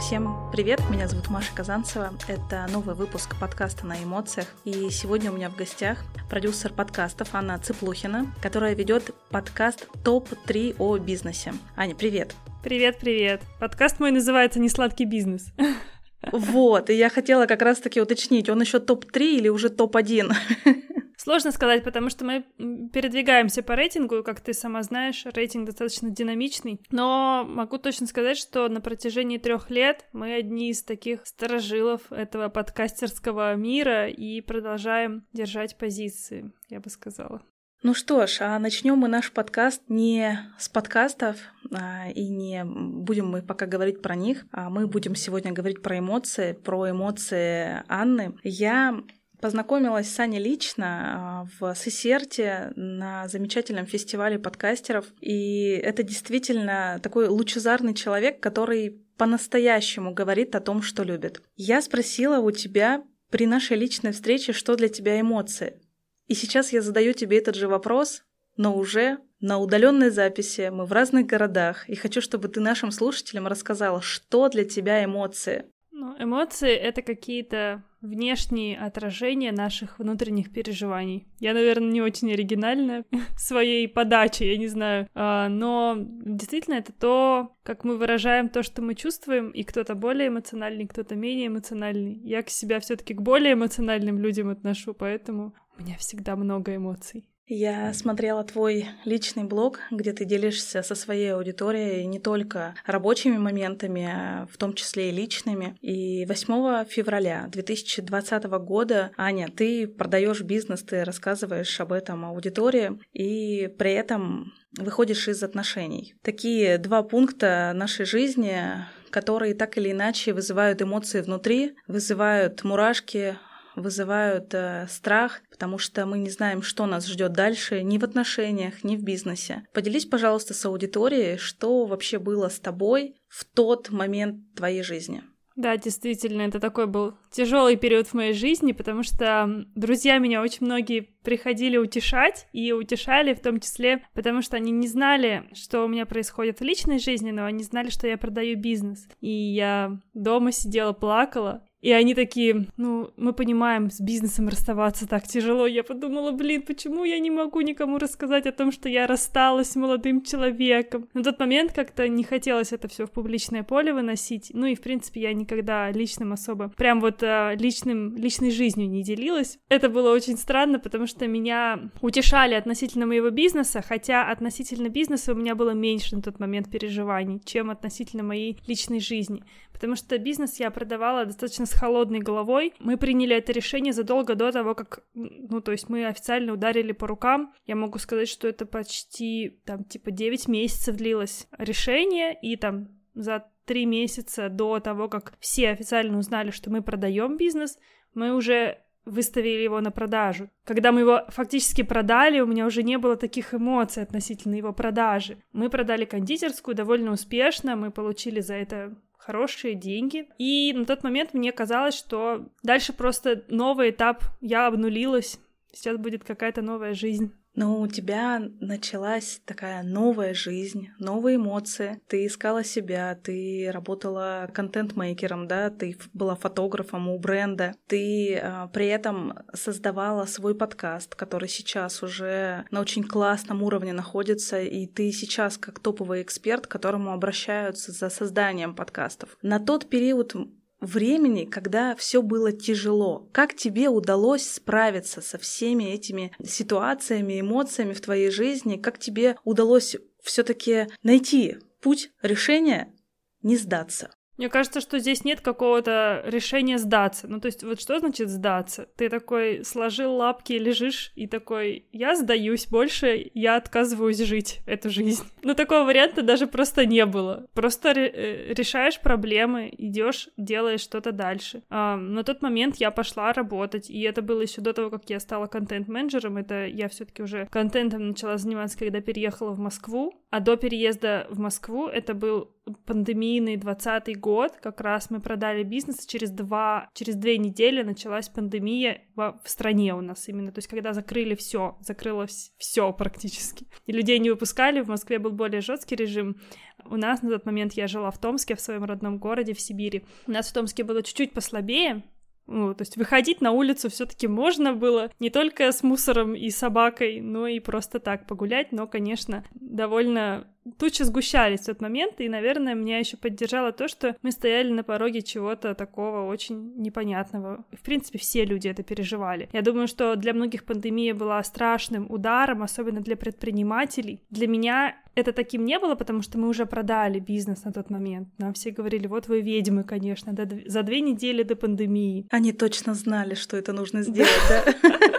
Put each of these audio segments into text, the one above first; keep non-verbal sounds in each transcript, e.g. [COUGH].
Всем привет, меня зовут Маша Казанцева. Это новый выпуск подкаста на эмоциях. И сегодня у меня в гостях продюсер подкастов Анна Цыплухина, которая ведет подкаст ТОП-3 о бизнесе. Аня, привет. Привет, привет. Подкаст мой называется «Несладкий бизнес». Вот, и я хотела как раз-таки уточнить, он еще топ-3 или уже топ-1? Сложно сказать, потому что мы передвигаемся по рейтингу, как ты сама знаешь, рейтинг достаточно динамичный. Но могу точно сказать, что на протяжении трех лет мы одни из таких сторожилов этого подкастерского мира и продолжаем держать позиции, я бы сказала. Ну что ж, а начнем мы наш подкаст не с подкастов, а, и не будем мы пока говорить про них, а мы будем сегодня говорить про эмоции, про эмоции Анны. Я Познакомилась с Аней лично а, в Сесерте на замечательном фестивале подкастеров. И это действительно такой лучезарный человек, который по-настоящему говорит о том, что любит. Я спросила у тебя при нашей личной встрече, что для тебя эмоции. И сейчас я задаю тебе этот же вопрос, но уже на удаленной записи, мы в разных городах, и хочу, чтобы ты нашим слушателям рассказала, что для тебя эмоции. Ну, эмоции — это какие-то внешние отражения наших внутренних переживаний. Я, наверное, не очень оригинальна [LAUGHS] своей подаче, я не знаю, а, но действительно это то, как мы выражаем то, что мы чувствуем, и кто-то более эмоциональный, кто-то менее эмоциональный. Я к себя все таки к более эмоциональным людям отношу, поэтому у меня всегда много эмоций. Я смотрела твой личный блог, где ты делишься со своей аудиторией не только рабочими моментами, а в том числе и личными. И 8 февраля 2020 года, Аня, ты продаешь бизнес, ты рассказываешь об этом аудитории, и при этом выходишь из отношений. Такие два пункта нашей жизни, которые так или иначе вызывают эмоции внутри, вызывают мурашки, вызывают э, страх, потому что мы не знаем, что нас ждет дальше ни в отношениях, ни в бизнесе. Поделись, пожалуйста, с аудиторией, что вообще было с тобой в тот момент твоей жизни. Да, действительно, это такой был тяжелый период в моей жизни, потому что друзья меня очень многие приходили утешать и утешали в том числе, потому что они не знали, что у меня происходит в личной жизни, но они знали, что я продаю бизнес. И я дома сидела, плакала, и они такие, ну, мы понимаем, с бизнесом расставаться так тяжело. Я подумала, блин, почему я не могу никому рассказать о том, что я рассталась с молодым человеком? На тот момент как-то не хотелось это все в публичное поле выносить. Ну и, в принципе, я никогда личным особо, прям вот а, личным, личной жизнью не делилась. Это было очень странно, потому что меня утешали относительно моего бизнеса, хотя относительно бизнеса у меня было меньше на тот момент переживаний, чем относительно моей личной жизни. Потому что бизнес я продавала достаточно холодной головой. Мы приняли это решение задолго до того, как, ну, то есть мы официально ударили по рукам. Я могу сказать, что это почти, там, типа 9 месяцев длилось решение, и там за три месяца до того, как все официально узнали, что мы продаем бизнес, мы уже выставили его на продажу. Когда мы его фактически продали, у меня уже не было таких эмоций относительно его продажи. Мы продали кондитерскую довольно успешно, мы получили за это хорошие деньги. И на тот момент мне казалось, что дальше просто новый этап, я обнулилась, сейчас будет какая-то новая жизнь. Но у тебя началась такая новая жизнь, новые эмоции. Ты искала себя, ты работала контент-мейкером, да, ты была фотографом у бренда. Ты э, при этом создавала свой подкаст, который сейчас уже на очень классном уровне находится, и ты сейчас как топовый эксперт, к которому обращаются за созданием подкастов. На тот период времени, когда все было тяжело. Как тебе удалось справиться со всеми этими ситуациями, эмоциями в твоей жизни? Как тебе удалось все-таки найти путь решения не сдаться? Мне кажется, что здесь нет какого-то решения сдаться. Ну, то есть, вот что значит сдаться? Ты такой сложил лапки, лежишь и такой, я сдаюсь, больше я отказываюсь жить эту жизнь. [LAUGHS] Ну, такого варианта даже просто не было. Просто э, решаешь проблемы, идешь, делаешь что-то дальше. А, на тот момент я пошла работать, и это было еще до того, как я стала контент-менеджером. Это я все-таки уже контентом начала заниматься, когда переехала в Москву. А до переезда в Москву это был пандемийный двадцатый год, как раз мы продали бизнес, через два, через две недели началась пандемия в, в стране у нас именно, то есть когда закрыли все, закрылось все практически, и людей не выпускали, в Москве был более жесткий режим, у нас на тот момент я жила в Томске, в своем родном городе, в Сибири, у нас в Томске было чуть-чуть послабее, ну, то есть выходить на улицу все-таки можно было не только с мусором и собакой, но и просто так погулять, но, конечно, довольно тучи сгущались в тот момент, и, наверное, меня еще поддержало то, что мы стояли на пороге чего-то такого очень непонятного. В принципе, все люди это переживали. Я думаю, что для многих пандемия была страшным ударом, особенно для предпринимателей. Для меня это таким не было, потому что мы уже продали бизнес на тот момент. Нам все говорили, вот вы ведьмы, конечно, до, за две недели до пандемии. Они точно знали, что это нужно сделать, да? [LAUGHS]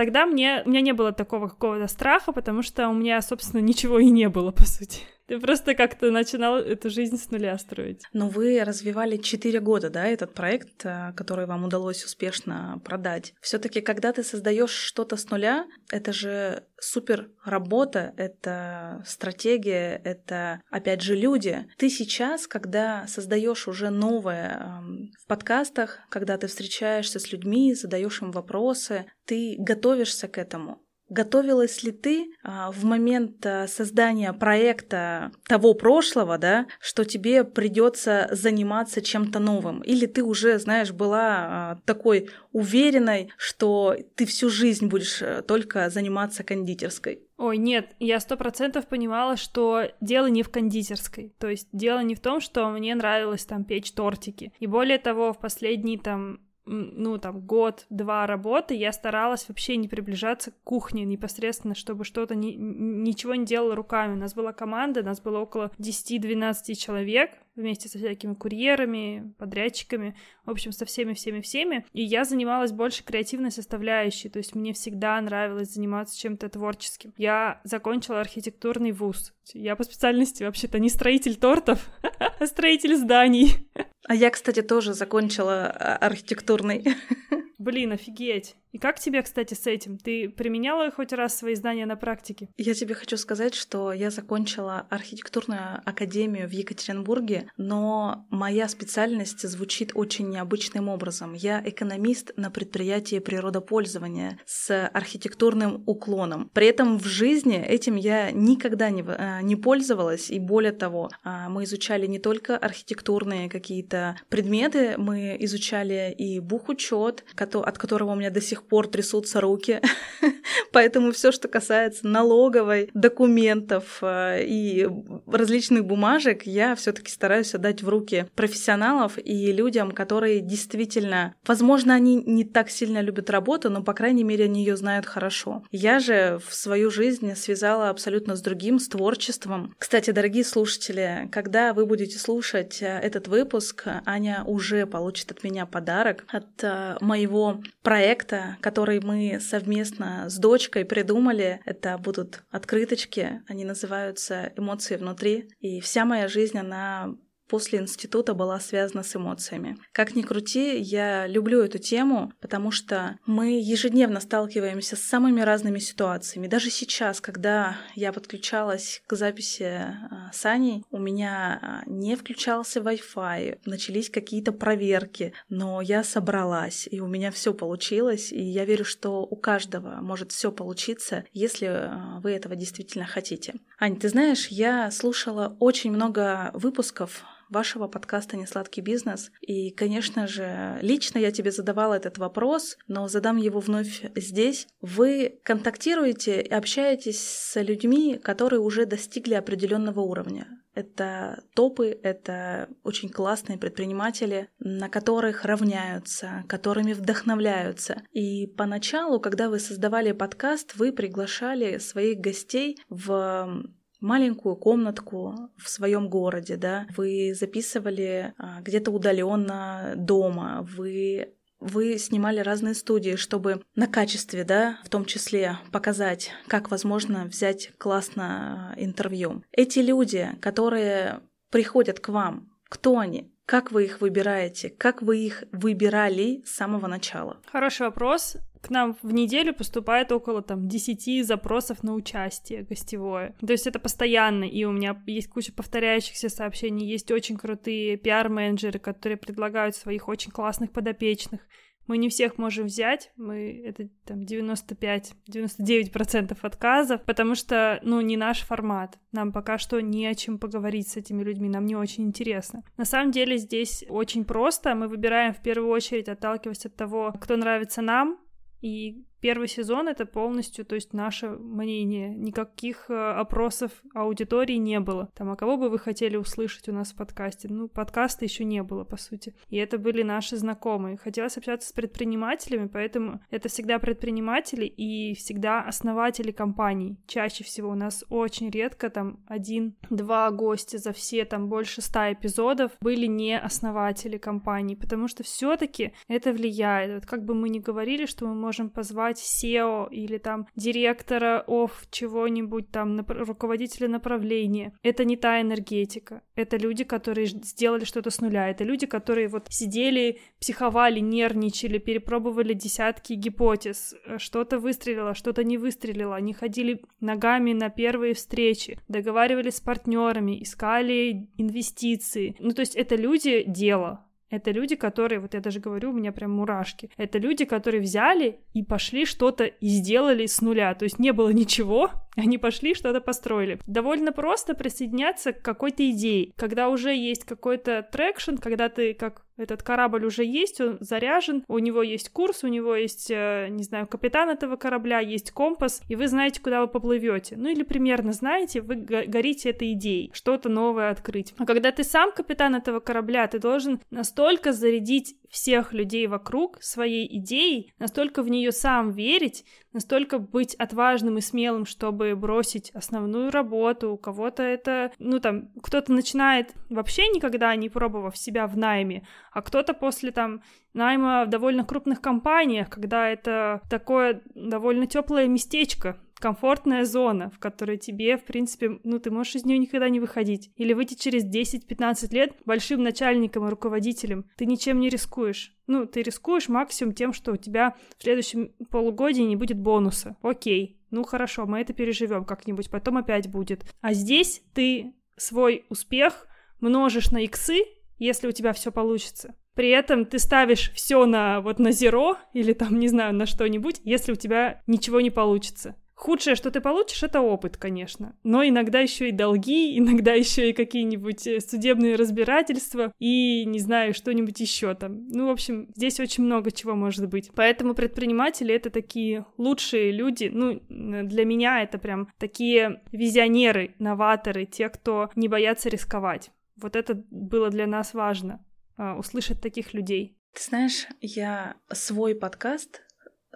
Тогда мне, у меня не было такого какого-то страха, потому что у меня, собственно, ничего и не было, по сути. Ты просто как-то начинал эту жизнь с нуля строить. Но вы развивали 4 года, да, этот проект, э, который вам удалось успешно продать. все таки когда ты создаешь что-то с нуля, это же супер работа, это стратегия, это, опять же, люди. Ты сейчас, когда создаешь уже новое в подкастах, когда ты встречаешься с людьми, задаешь им вопросы, ты готовишься к этому. Готовилась ли ты а, в момент а, создания проекта того прошлого, да, что тебе придется заниматься чем-то новым? Или ты уже, знаешь, была а, такой уверенной, что ты всю жизнь будешь э, только заниматься кондитерской? Ой, нет, я сто процентов понимала, что дело не в кондитерской. То есть дело не в том, что мне нравилось там печь тортики. И более того, в последние там ну, там, год-два работы, я старалась вообще не приближаться к кухне непосредственно, чтобы что-то, ни, ничего не делала руками. У нас была команда, у нас было около 10-12 человек, вместе со всякими курьерами, подрядчиками, в общем, со всеми-всеми-всеми. И я занималась больше креативной составляющей, то есть мне всегда нравилось заниматься чем-то творческим. Я закончила архитектурный вуз. Я по специальности вообще-то не строитель тортов, [LAUGHS] а строитель зданий. А я, кстати, тоже закончила а, архитектурный. [LAUGHS] Блин, офигеть. И как тебе, кстати, с этим? Ты применяла хоть раз свои знания на практике? Я тебе хочу сказать, что я закончила архитектурную академию в Екатеринбурге, но моя специальность звучит очень необычным образом. Я экономист на предприятии природопользования с архитектурным уклоном. При этом в жизни этим я никогда не, э, не пользовалась, и более того, а, мы изучали не только архитектурные какие-то предметы, мы изучали и бухучет, от которого у меня до сих пор трясутся руки. [LAUGHS] Поэтому все, что касается налоговой, документов э, и различных бумажек, я все-таки стараюсь отдать в руки профессионалов и людям, которые действительно, возможно, они не так сильно любят работу, но, по крайней мере, они ее знают хорошо. Я же в свою жизнь связала абсолютно с другим, с творчеством. Кстати, дорогие слушатели, когда вы будете слушать э, этот выпуск, Аня уже получит от меня подарок от э, моего проекта который мы совместно с дочкой придумали. Это будут открыточки, они называются «Эмоции внутри». И вся моя жизнь, она после института была связана с эмоциями. Как ни крути, я люблю эту тему, потому что мы ежедневно сталкиваемся с самыми разными ситуациями. Даже сейчас, когда я подключалась к записи а, с Аней, у меня а, не включался Wi-Fi, начались какие-то проверки, но я собралась, и у меня все получилось, и я верю, что у каждого может все получиться, если а, вы этого действительно хотите. Ань, ты знаешь, я слушала очень много выпусков вашего подкаста «Несладкий бизнес». И, конечно же, лично я тебе задавала этот вопрос, но задам его вновь здесь. Вы контактируете и общаетесь с людьми, которые уже достигли определенного уровня. Это топы, это очень классные предприниматели, на которых равняются, которыми вдохновляются. И поначалу, когда вы создавали подкаст, вы приглашали своих гостей в маленькую комнатку в своем городе, да, вы записывали а, где-то удаленно дома, вы вы снимали разные студии, чтобы на качестве, да, в том числе показать, как возможно взять классно а, интервью. Эти люди, которые приходят к вам, кто они? Как вы их выбираете? Как вы их выбирали с самого начала? Хороший вопрос. К нам в неделю поступает около там 10 запросов на участие гостевое. То есть это постоянно, и у меня есть куча повторяющихся сообщений, есть очень крутые пиар-менеджеры, которые предлагают своих очень классных подопечных. Мы не всех можем взять, мы это там 95-99% отказов, потому что, ну, не наш формат. Нам пока что не о чем поговорить с этими людьми, нам не очень интересно. На самом деле здесь очень просто, мы выбираем в первую очередь, отталкиваясь от того, кто нравится нам, и Первый сезон это полностью, то есть наше мнение. Никаких э, опросов аудитории не было. Там, а кого бы вы хотели услышать у нас в подкасте? Ну, подкаста еще не было, по сути. И это были наши знакомые. Хотелось общаться с предпринимателями, поэтому это всегда предприниматели и всегда основатели компаний. Чаще всего у нас очень редко там один-два гостя за все там больше ста эпизодов были не основатели компаний, потому что все-таки это влияет. Вот как бы мы ни говорили, что мы можем позвать назвать SEO или там директора оф чего-нибудь там, нап- руководителя направления. Это не та энергетика. Это люди, которые сделали что-то с нуля. Это люди, которые вот сидели, психовали, нервничали, перепробовали десятки гипотез. Что-то выстрелило, что-то не выстрелило. Они ходили ногами на первые встречи, договаривались с партнерами, искали инвестиции. Ну, то есть это люди дело, это люди, которые, вот я даже говорю, у меня прям мурашки. Это люди, которые взяли и пошли что-то и сделали с нуля. То есть не было ничего, [LAUGHS] они пошли что-то построили. Довольно просто присоединяться к какой-то идее. Когда уже есть какой-то traction, когда ты как этот корабль уже есть, он заряжен, у него есть курс, у него есть, э, не знаю, капитан этого корабля, есть компас, и вы знаете, куда вы поплывете. Ну или примерно знаете, вы горите этой идеей, что-то новое открыть. А когда ты сам капитан этого корабля, ты должен настолько зарядить всех людей вокруг своей идеей, настолько в нее сам верить, настолько быть отважным и смелым, чтобы бросить основную работу, у кого-то это, ну там, кто-то начинает вообще никогда не пробовав себя в найме, а кто-то после там найма в довольно крупных компаниях, когда это такое довольно теплое местечко, комфортная зона, в которой тебе, в принципе, ну, ты можешь из нее никогда не выходить. Или выйти через 10-15 лет большим начальником и руководителем. Ты ничем не рискуешь. Ну, ты рискуешь максимум тем, что у тебя в следующем полугодии не будет бонуса. Окей, ну хорошо, мы это переживем как-нибудь, потом опять будет. А здесь ты свой успех множишь на иксы, если у тебя все получится. При этом ты ставишь все на вот на зеро или там, не знаю, на что-нибудь, если у тебя ничего не получится. Худшее, что ты получишь, это опыт, конечно. Но иногда еще и долги, [LAUGHS] иногда еще и какие-нибудь э, судебные разбирательства и, не знаю, что-нибудь еще там. Ну, в общем, здесь очень много чего может быть. Поэтому предприниматели — это такие лучшие люди. Ну, для меня это прям такие визионеры, новаторы, те, кто не боятся рисковать. Вот это было для нас важно — услышать таких людей. Ты знаешь, я свой подкаст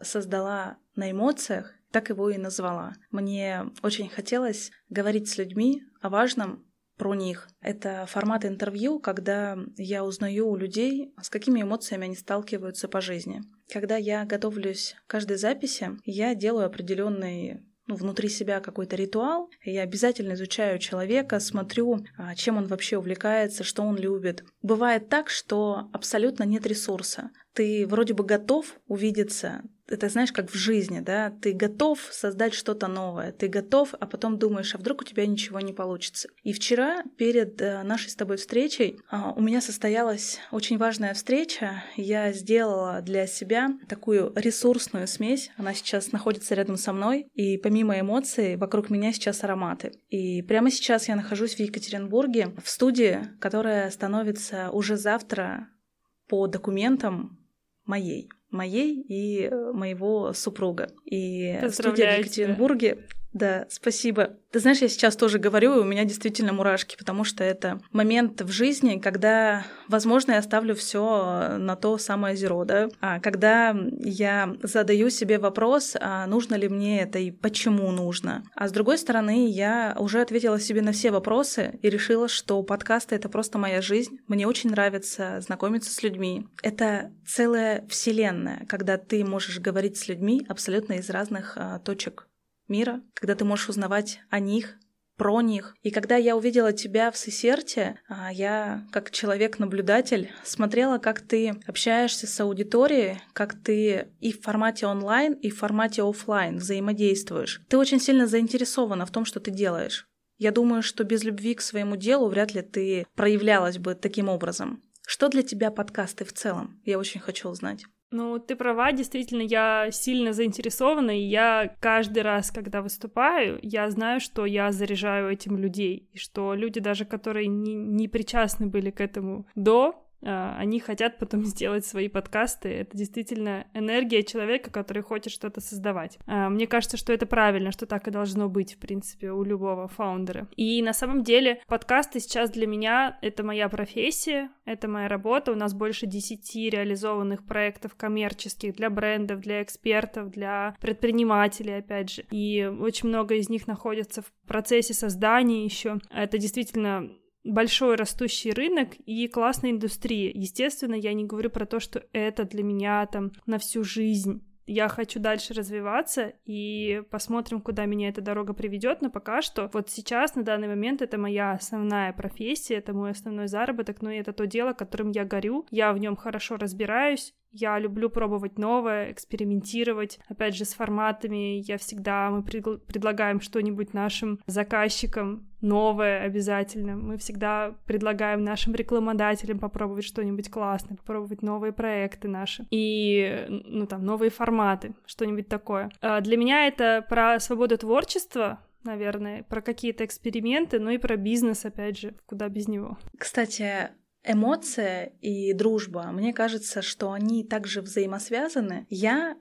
создала на эмоциях, так его и назвала. Мне очень хотелось говорить с людьми о важном, про них. Это формат интервью, когда я узнаю у людей, с какими эмоциями они сталкиваются по жизни. Когда я готовлюсь к каждой записи, я делаю определенный ну, внутри себя какой-то ритуал. Я обязательно изучаю человека, смотрю, а, чем он вообще увлекается, что он любит. Бывает так, что абсолютно нет ресурса. Ты вроде бы готов увидеться, это знаешь, как в жизни, да, ты готов создать что-то новое, ты готов, а потом думаешь, а вдруг у тебя ничего не получится. И вчера перед э, нашей с тобой встречей а, у меня состоялась очень важная встреча. Я сделала для себя такую ресурсную смесь. Она сейчас находится рядом со мной, и помимо эмоций вокруг меня сейчас ароматы. И прямо сейчас я нахожусь в Екатеринбурге в студии, которая становится уже завтра по документам моей моей и э, моего супруга. И студия в Екатеринбурге да, спасибо. Ты знаешь, я сейчас тоже говорю, и у меня действительно мурашки, потому что это момент в жизни, когда, возможно, я ставлю все на то самое зеро, да, а когда я задаю себе вопрос, а нужно ли мне это и почему нужно. А с другой стороны, я уже ответила себе на все вопросы и решила, что подкасты — это просто моя жизнь. Мне очень нравится знакомиться с людьми. Это целая вселенная, когда ты можешь говорить с людьми абсолютно из разных а, точек мира, когда ты можешь узнавать о них, про них. И когда я увидела тебя в Сесерте, а, я, как человек-наблюдатель, смотрела, как ты общаешься с аудиторией, как ты и в формате онлайн, и в формате офлайн взаимодействуешь. Ты очень сильно заинтересована в том, что ты делаешь. Я думаю, что без любви к своему делу вряд ли ты проявлялась бы таким образом. Что для тебя подкасты в целом? Я очень хочу узнать. Ну, ты права, действительно, я сильно заинтересована, и я каждый раз, когда выступаю, я знаю, что я заряжаю этим людей, и что люди даже, которые не, не причастны были к этому до, они хотят потом [LAUGHS] сделать свои подкасты. Это действительно энергия человека, который хочет что-то создавать. А, мне кажется, что это правильно, что так и должно быть, в принципе, у любого фаундера. И на самом деле подкасты сейчас для меня — это моя профессия, это моя работа. У нас больше десяти реализованных проектов коммерческих для брендов, для экспертов, для предпринимателей, опять же. И очень много из них находятся в процессе создания еще. Это действительно большой растущий рынок и классная индустрия. Естественно, я не говорю про то, что это для меня там на всю жизнь я хочу дальше развиваться и посмотрим, куда меня эта дорога приведет. Но пока что, вот сейчас, на данный момент, это моя основная профессия, это мой основной заработок, но это то дело, которым я горю. Я в нем хорошо разбираюсь, я люблю пробовать новое, экспериментировать. Опять же, с форматами я всегда, мы пред, предлагаем что-нибудь нашим заказчикам новое обязательно. Мы всегда предлагаем нашим рекламодателям попробовать что-нибудь классное, попробовать новые проекты наши и, ну, там, новые форматы, что-нибудь такое. А для меня это про свободу творчества, наверное, про какие-то эксперименты, но и про бизнес, опять же, куда без него. Кстати, Эмоция и дружба, мне кажется, что они также взаимосвязаны. Я,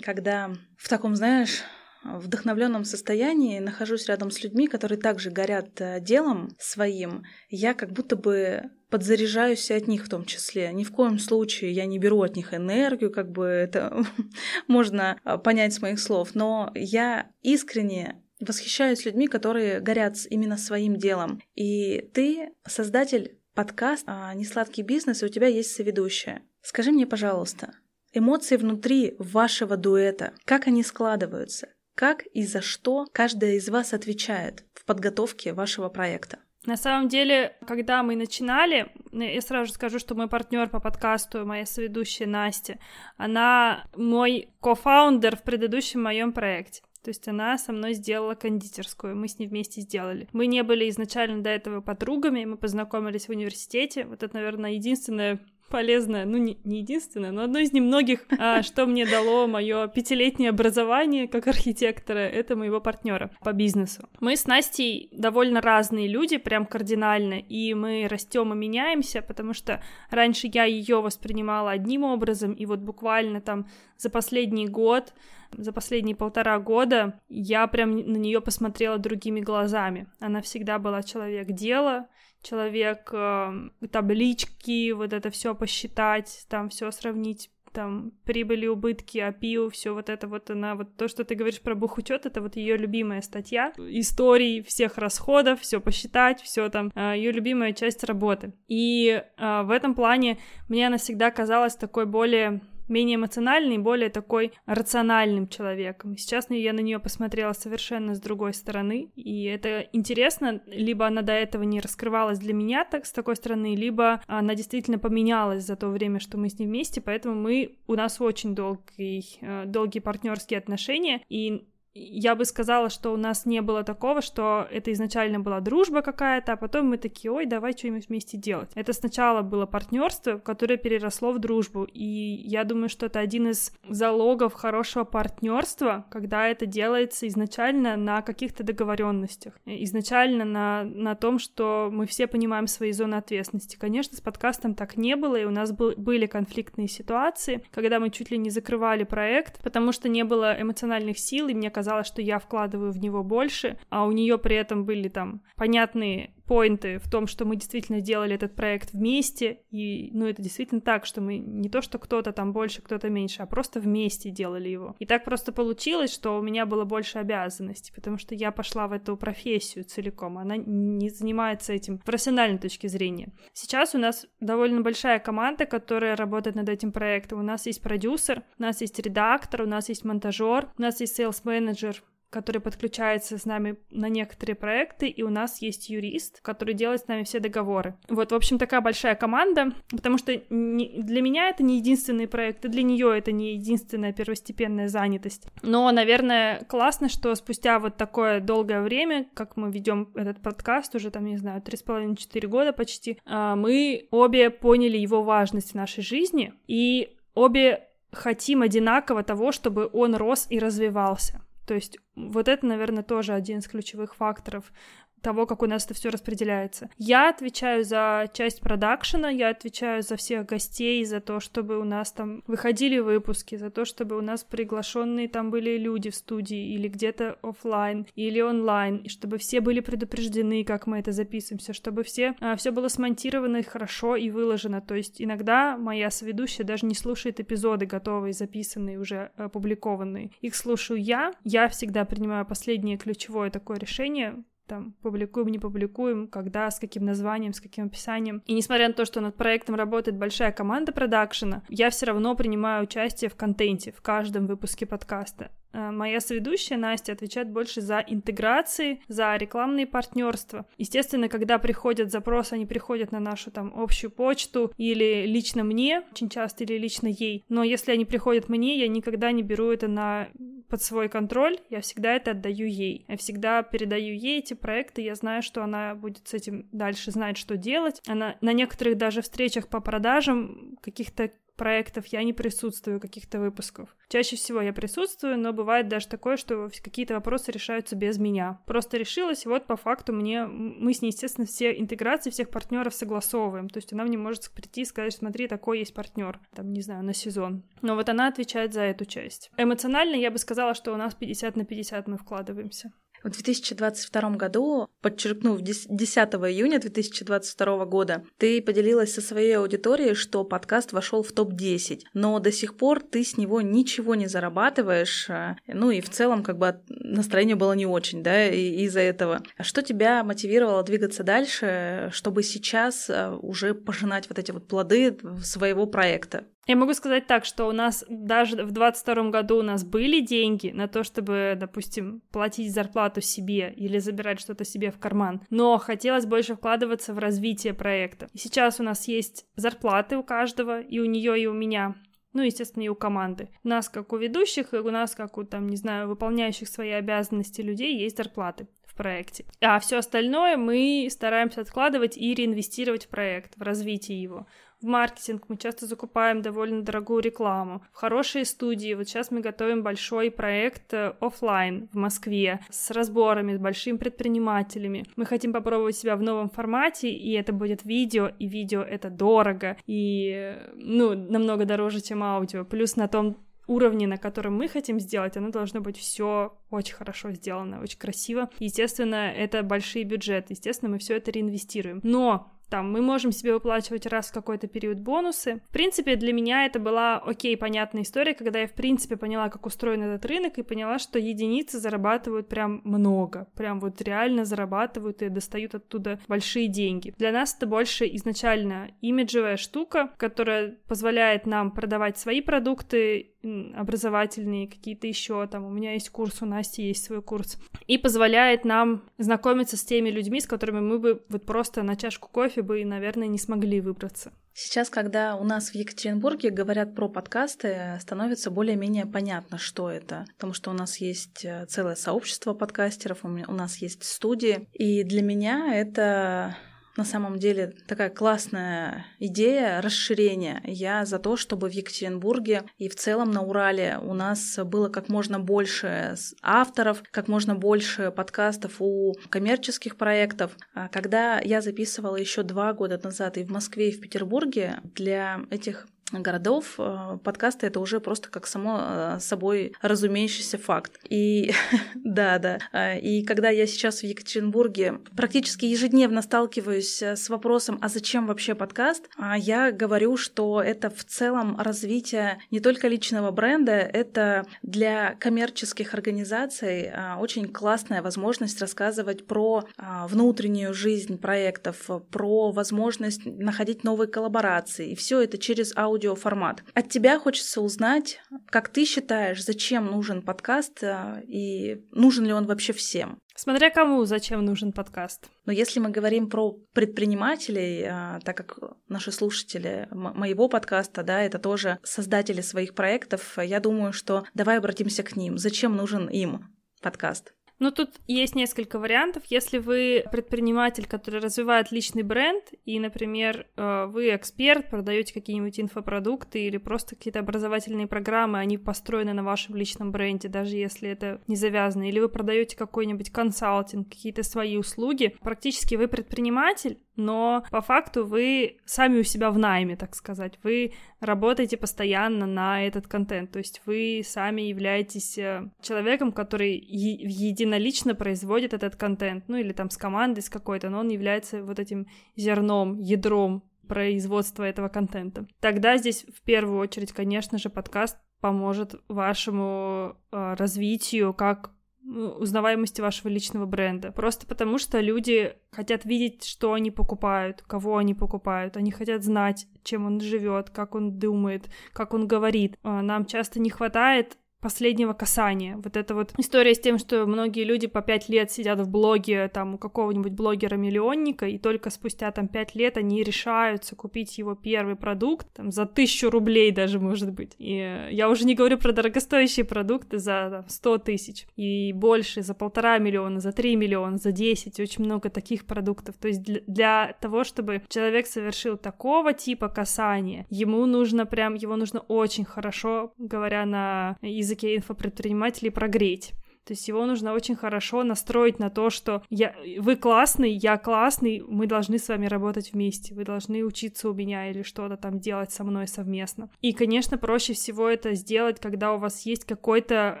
когда в таком, знаешь, вдохновленном состоянии нахожусь рядом с людьми, которые также горят э, делом своим, я как будто бы подзаряжаюсь от них в том числе. Ни в коем случае я не беру от них энергию, как бы это [LAUGHS] можно а, понять с моих слов, но я искренне восхищаюсь людьми, которые горят именно своим делом. И ты создатель подкаст а, «Несладкий бизнес», и у тебя есть соведущая. Скажи мне, пожалуйста, эмоции внутри вашего дуэта, как они складываются? Как и за что каждая из вас отвечает в подготовке вашего проекта? На самом деле, когда мы начинали, я сразу скажу, что мой партнер по подкасту, моя соведущая Настя, она мой кофаундер в предыдущем моем проекте. То есть она со мной сделала кондитерскую, мы с ней вместе сделали. Мы не были изначально до этого подругами, мы познакомились в университете. Вот это, наверное, единственное полезное, ну не, не единственное, но одно из немногих, а, [LAUGHS] что мне дало мое пятилетнее образование как архитектора, это моего партнера по бизнесу. Мы с Настей довольно разные люди, прям кардинально, и мы растем и меняемся, потому что раньше я ее воспринимала одним образом, и вот буквально там за последний год за последние полтора года я прям на нее посмотрела другими глазами. Она всегда была человек дела, человек э, таблички, вот это все посчитать, там все сравнить там прибыли, убытки, АПИУ, все вот это вот она, вот то, что ты говоришь про бухучет, это вот ее любимая статья, истории всех расходов, все посчитать, все там, э, ее любимая часть работы. И э, в этом плане мне она всегда казалась такой более менее эмоциональный, более такой рациональным человеком. Сейчас я на нее посмотрела совершенно с другой стороны, и это интересно, либо она до этого не раскрывалась для меня так с такой стороны, либо она действительно поменялась за то время, что мы с ней вместе, поэтому мы у нас очень долгий, э, долгие партнерские отношения, и я бы сказала, что у нас не было такого, что это изначально была дружба какая-то, а потом мы такие, ой, давай что-нибудь вместе делать. Это сначала было партнерство, которое переросло в дружбу, и я думаю, что это один из залогов хорошего партнерства, когда это делается изначально на каких-то договоренностях, изначально на, на том, что мы все понимаем свои зоны ответственности. Конечно, с подкастом так не было, и у нас был, были конфликтные ситуации, когда мы чуть ли не закрывали проект, потому что не было эмоциональных сил, и мне казалось, казалось, что я вкладываю в него больше, а у нее при этом были там понятные поинты в том, что мы действительно делали этот проект вместе, и, ну, это действительно так, что мы не то, что кто-то там больше, кто-то меньше, а просто вместе делали его. И так просто получилось, что у меня было больше обязанностей, потому что я пошла в эту профессию целиком, она не занимается этим с профессиональной точки зрения. Сейчас у нас довольно большая команда, которая работает над этим проектом. У нас есть продюсер, у нас есть редактор, у нас есть монтажер, у нас есть sales -менеджер, который подключается с нами на некоторые проекты, и у нас есть юрист, который делает с нами все договоры. Вот, в общем, такая большая команда, потому что не, для меня это не единственный проект, и для нее это не единственная первостепенная занятость. Но, наверное, классно, что спустя вот такое долгое время, как мы ведем этот подкаст, уже там, не знаю, три с половиной, четыре года почти, а, мы обе поняли его важность в нашей жизни, и обе хотим одинаково того, чтобы он рос и развивался. То есть вот это, наверное, тоже один из ключевых факторов того, как у нас это все распределяется. Я отвечаю за часть продакшена, я отвечаю за всех гостей, за то, чтобы у нас там выходили выпуски, за то, чтобы у нас приглашенные там были люди в студии или где-то офлайн или онлайн, и чтобы все были предупреждены, как мы это записываемся, чтобы все а, все было смонтировано хорошо и выложено. То есть иногда моя соведущая даже не слушает эпизоды готовые, записанные, уже опубликованные. Их слушаю я. Я всегда принимаю последнее ключевое такое решение, там, публикуем, не публикуем, когда, с каким названием, с каким описанием. И несмотря на то, что над проектом работает большая команда продакшена, я все равно принимаю участие в контенте, в каждом выпуске подкаста. Э, моя соведущая Настя отвечает больше за интеграции, за рекламные партнерства. Естественно, когда приходят запросы, они приходят на нашу там общую почту или лично мне, очень часто или лично ей. Но если они приходят мне, я никогда не беру это на под свой контроль, я всегда это отдаю ей. Я всегда передаю ей эти проекты, я знаю, что она будет с этим дальше знать, что делать. Она на некоторых даже встречах по продажам каких-то проектов я не присутствую, каких-то выпусков. Чаще всего я присутствую, но бывает даже такое, что какие-то вопросы решаются без меня. Просто решилась, и вот по факту мне, мы с ней, естественно, все интеграции всех партнеров согласовываем. То есть она мне может прийти и сказать, смотри, такой есть партнер, там, не знаю, на сезон. Но вот она отвечает за эту часть. Эмоционально я бы сказала, что у нас 50 на 50 мы вкладываемся. В 2022 году, подчеркнув 10 июня 2022 года, ты поделилась со своей аудиторией, что подкаст вошел в топ-10, но до сих пор ты с него ничего не зарабатываешь, а, ну и в целом как бы настроение было не очень, да, из-за этого. Что тебя мотивировало двигаться дальше, чтобы сейчас а, уже пожинать вот эти вот плоды своего проекта? Я могу сказать так, что у нас даже в 22 году у нас были деньги на то, чтобы, допустим, платить зарплату себе или забирать что-то себе в карман, но хотелось больше вкладываться в развитие проекта. И сейчас у нас есть зарплаты у каждого, и у нее, и у меня. Ну, естественно, и у команды. У нас, как у ведущих, и у нас, как у, там, не знаю, выполняющих свои обязанности людей, есть зарплаты в проекте. А все остальное мы стараемся откладывать и реинвестировать в проект, в развитие его в маркетинг, мы часто закупаем довольно дорогую рекламу, в хорошие студии. Вот сейчас мы готовим большой проект э, офлайн в Москве с разборами, с большими предпринимателями. Мы хотим попробовать себя в новом формате, и это будет видео, и видео это дорого, и, ну, намного дороже, чем аудио. Плюс на том уровне, на котором мы хотим сделать, оно должно быть все очень хорошо сделано, очень красиво. Естественно, это большие бюджеты, естественно, мы все это реинвестируем. Но там мы можем себе выплачивать раз в какой-то период бонусы. В принципе, для меня это была окей, понятная история, когда я, в принципе, поняла, как устроен этот рынок, и поняла, что единицы зарабатывают прям много, прям вот реально зарабатывают и достают оттуда большие деньги. Для нас это больше изначально имиджевая штука, которая позволяет нам продавать свои продукты образовательные, какие-то еще, там, у меня есть курс, у Насти есть свой курс, и позволяет нам знакомиться с теми людьми, с которыми мы бы вот просто на чашку кофе бы, наверное, не смогли выбраться. Сейчас, когда у нас в Екатеринбурге говорят про подкасты, становится более-менее понятно, что это. Потому что у нас есть э, целое сообщество подкастеров, у нас есть студии. И для меня это на самом деле такая классная идея расширения. Я за то, чтобы в Екатеринбурге и в целом на Урале у нас было как можно больше авторов, как можно больше подкастов у коммерческих проектов. А когда я записывала еще два года назад и в Москве, и в Петербурге, для этих городов э, подкасты это уже просто как само э, собой разумеющийся факт. И [LAUGHS] да, да. Э, и когда я сейчас в Екатеринбурге практически ежедневно сталкиваюсь с вопросом, а зачем вообще подкаст, я говорю, что это в целом развитие не только личного бренда, это для коммерческих организаций очень классная возможность рассказывать про внутреннюю жизнь проектов, про возможность находить новые коллаборации. И все это через аудио аудиоформат. От тебя хочется узнать, как ты считаешь, зачем нужен подкаст э, и нужен ли он вообще всем? Смотря кому зачем нужен подкаст. Но если мы говорим про предпринимателей, э, так как наши слушатели моего подкаста, да, это тоже создатели своих проектов, я думаю, что давай обратимся к ним. Зачем нужен им подкаст? Ну, тут есть несколько вариантов. Если вы предприниматель, который развивает личный бренд, и, например, э, вы эксперт, продаете какие-нибудь инфопродукты или просто какие-то образовательные программы, они построены на вашем личном бренде, даже если это не завязано, или вы продаете какой-нибудь консалтинг, какие-то свои услуги, практически вы предприниматель, но по факту вы сами у себя в найме, так сказать. Вы работаете постоянно на этот контент, то есть вы сами являетесь э, человеком, который единолично производит этот контент, ну или там с командой с какой-то, но он является вот этим зерном, ядром производства этого контента. Тогда здесь в первую очередь, конечно же, подкаст поможет вашему э, развитию как узнаваемости вашего личного бренда. Просто потому, что люди хотят видеть, что они покупают, кого они покупают. Они хотят знать, чем он живет, как он думает, как он говорит. А, нам часто не хватает последнего касания. Вот эта вот история с тем, что многие люди по пять лет сидят в блоге там у какого-нибудь блогера-миллионника, и только спустя там пять лет они решаются купить его первый продукт, там за тысячу рублей даже, может быть. И я уже не говорю про дорогостоящие продукты за там, 100 тысяч и больше, за полтора миллиона, за три миллиона, за 10, очень много таких продуктов. То есть для, для того, чтобы человек совершил такого типа касания, ему нужно прям, его нужно очень хорошо, говоря на языке языке инфопредпринимателей прогреть. То есть его нужно очень хорошо настроить на то, что я, вы классный, я классный, мы должны с вами работать вместе, вы должны учиться у меня или что-то там делать со мной совместно. И, конечно, проще всего это сделать, когда у вас есть какой-то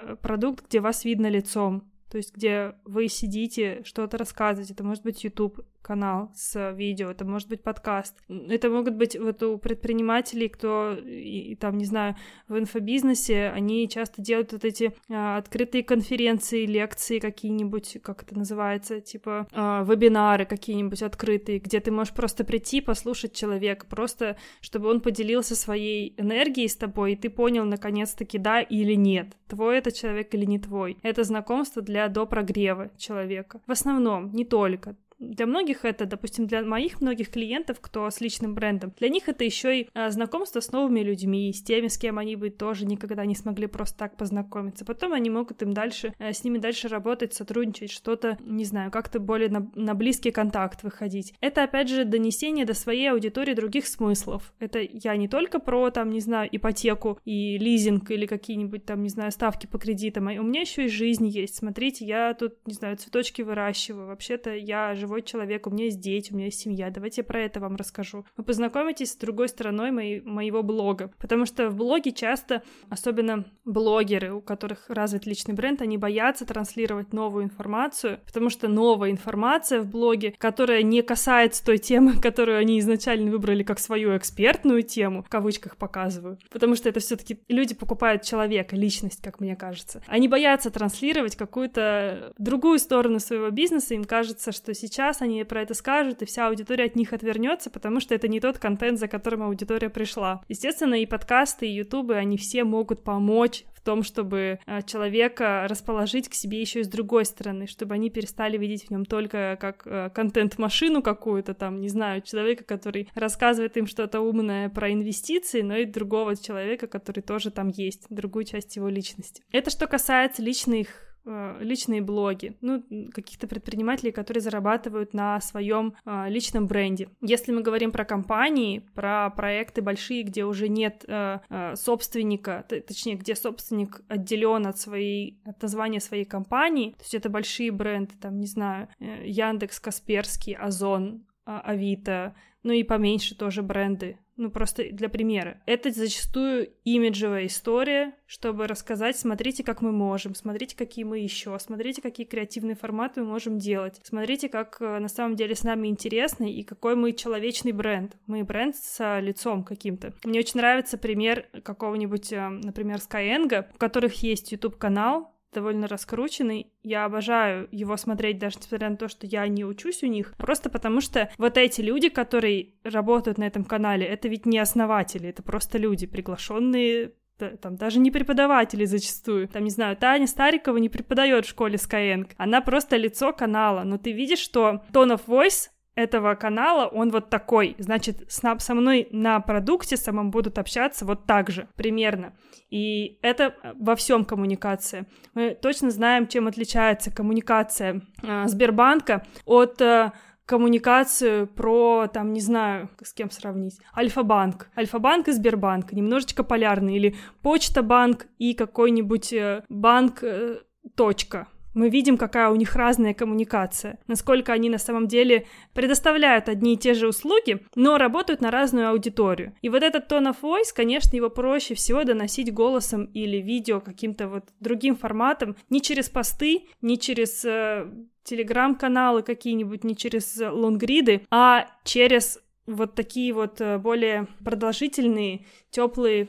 э, продукт, где вас видно лицом. То есть, где вы сидите, что-то рассказываете. Это может быть YouTube, канал с видео, это может быть подкаст, это могут быть вот у предпринимателей, кто и, там, не знаю, в инфобизнесе, они часто делают вот эти а, открытые конференции, лекции какие-нибудь, как это называется, типа а, вебинары какие-нибудь открытые, где ты можешь просто прийти, послушать человека, просто чтобы он поделился своей энергией с тобой, и ты понял наконец-таки да или нет, твой это человек или не твой. Это знакомство для до прогрева человека. В основном, не только для многих это, допустим, для моих многих клиентов, кто с личным брендом, для них это еще и а, знакомство с новыми людьми, с теми, с кем они бы тоже никогда не смогли просто так познакомиться. Потом они могут им дальше, а, с ними дальше работать, сотрудничать, что-то, не знаю, как-то более на, на близкий контакт выходить. Это, опять же, донесение до своей аудитории других смыслов. Это я не только про, там, не знаю, ипотеку и лизинг или какие-нибудь там, не знаю, ставки по кредитам, а у меня еще и жизнь есть. Смотрите, я тут, не знаю, цветочки выращиваю. Вообще-то я живу живой человек, у меня есть дети, у меня есть семья, давайте я про это вам расскажу. Вы познакомитесь с другой стороной моей, моего блога, потому что в блоге часто, особенно блогеры, у которых развит личный бренд, они боятся транслировать новую информацию, потому что новая информация в блоге, которая не касается той темы, [LAUGHS] которую они изначально выбрали как свою экспертную тему, в кавычках показываю, потому что это все-таки люди покупают человека, личность, как мне кажется. Они боятся транслировать какую-то другую сторону своего бизнеса, им кажется, что сейчас сейчас они про это скажут, и вся аудитория от них отвернется, потому что это не тот контент, за которым аудитория пришла. Естественно, и подкасты, и ютубы, они все могут помочь в том, чтобы э, человека расположить к себе еще и с другой стороны, чтобы они перестали видеть в нем только как э, контент-машину какую-то там, не знаю, человека, который рассказывает им что-то умное про инвестиции, но и другого человека, который тоже там есть, другую часть его личности. Это что касается личных личные блоги, ну, каких-то предпринимателей, которые зарабатывают на своем э, личном бренде. Если мы говорим про компании, про проекты большие, где уже нет э, э, собственника, точнее, где собственник отделен от своей, от названия своей компании, то есть это большие бренды, там, не знаю, э, Яндекс, Касперский, Озон, а, Авито, ну и поменьше тоже бренды. Ну, просто для примера. Это зачастую имиджевая история, чтобы рассказать, смотрите, как мы можем, смотрите, какие мы еще, смотрите, какие креативные форматы мы можем делать, смотрите, как э, на самом деле с нами интересно и какой мы человечный бренд. Мы бренд с лицом каким-то. Мне очень нравится пример какого-нибудь, э, например, Skyeng, у которых есть YouTube-канал, довольно раскрученный. Я обожаю его смотреть, даже несмотря на то, что я не учусь у них. Просто потому что вот эти люди, которые работают на этом канале, это ведь не основатели, это просто люди, приглашенные там даже не преподаватели зачастую. Там, не знаю, Таня Старикова не преподает в школе Skyeng. Она просто лицо канала. Но ты видишь, что Tone of Voice этого канала, он вот такой. Значит, со мной на продукте самом будут общаться вот так же, примерно. И это во всем коммуникация. Мы точно знаем, чем отличается коммуникация э, Сбербанка от э, коммуникацию про, там, не знаю, с кем сравнить, Альфа-банк. Альфа-банк и Сбербанк, немножечко полярный, или Почта-банк и какой-нибудь э, банк э, точка мы видим, какая у них разная коммуникация, насколько они на самом деле предоставляют одни и те же услуги, но работают на разную аудиторию. И вот этот tone of voice, конечно, его проще всего доносить голосом или видео каким-то вот другим форматом, не через посты, не через э, телеграм-каналы какие-нибудь, не через лонгриды, а через вот такие вот э, более продолжительные, теплые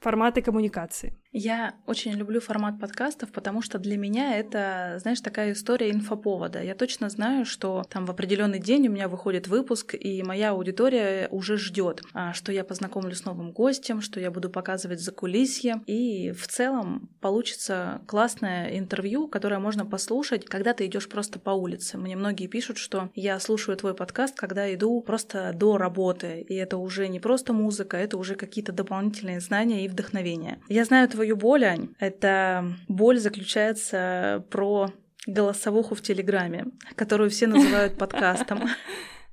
форматы коммуникации. Я очень люблю формат подкастов, потому что для меня это, знаешь, такая история инфоповода. Я точно знаю, что там в определенный день у меня выходит выпуск, и моя аудитория уже ждет, а, что я познакомлюсь с новым гостем, что я буду показывать за кулисье, и в целом получится классное интервью, которое можно послушать, когда ты идешь просто по улице. Мне многие пишут, что я слушаю твой подкаст, когда иду просто до работы, и это уже не просто музыка, это уже какие-то дополнительные знания и вдохновение. Я знаю твою свою боль, Ань. Эта боль заключается про голосовуху в Телеграме, которую все называют [LAUGHS] подкастом.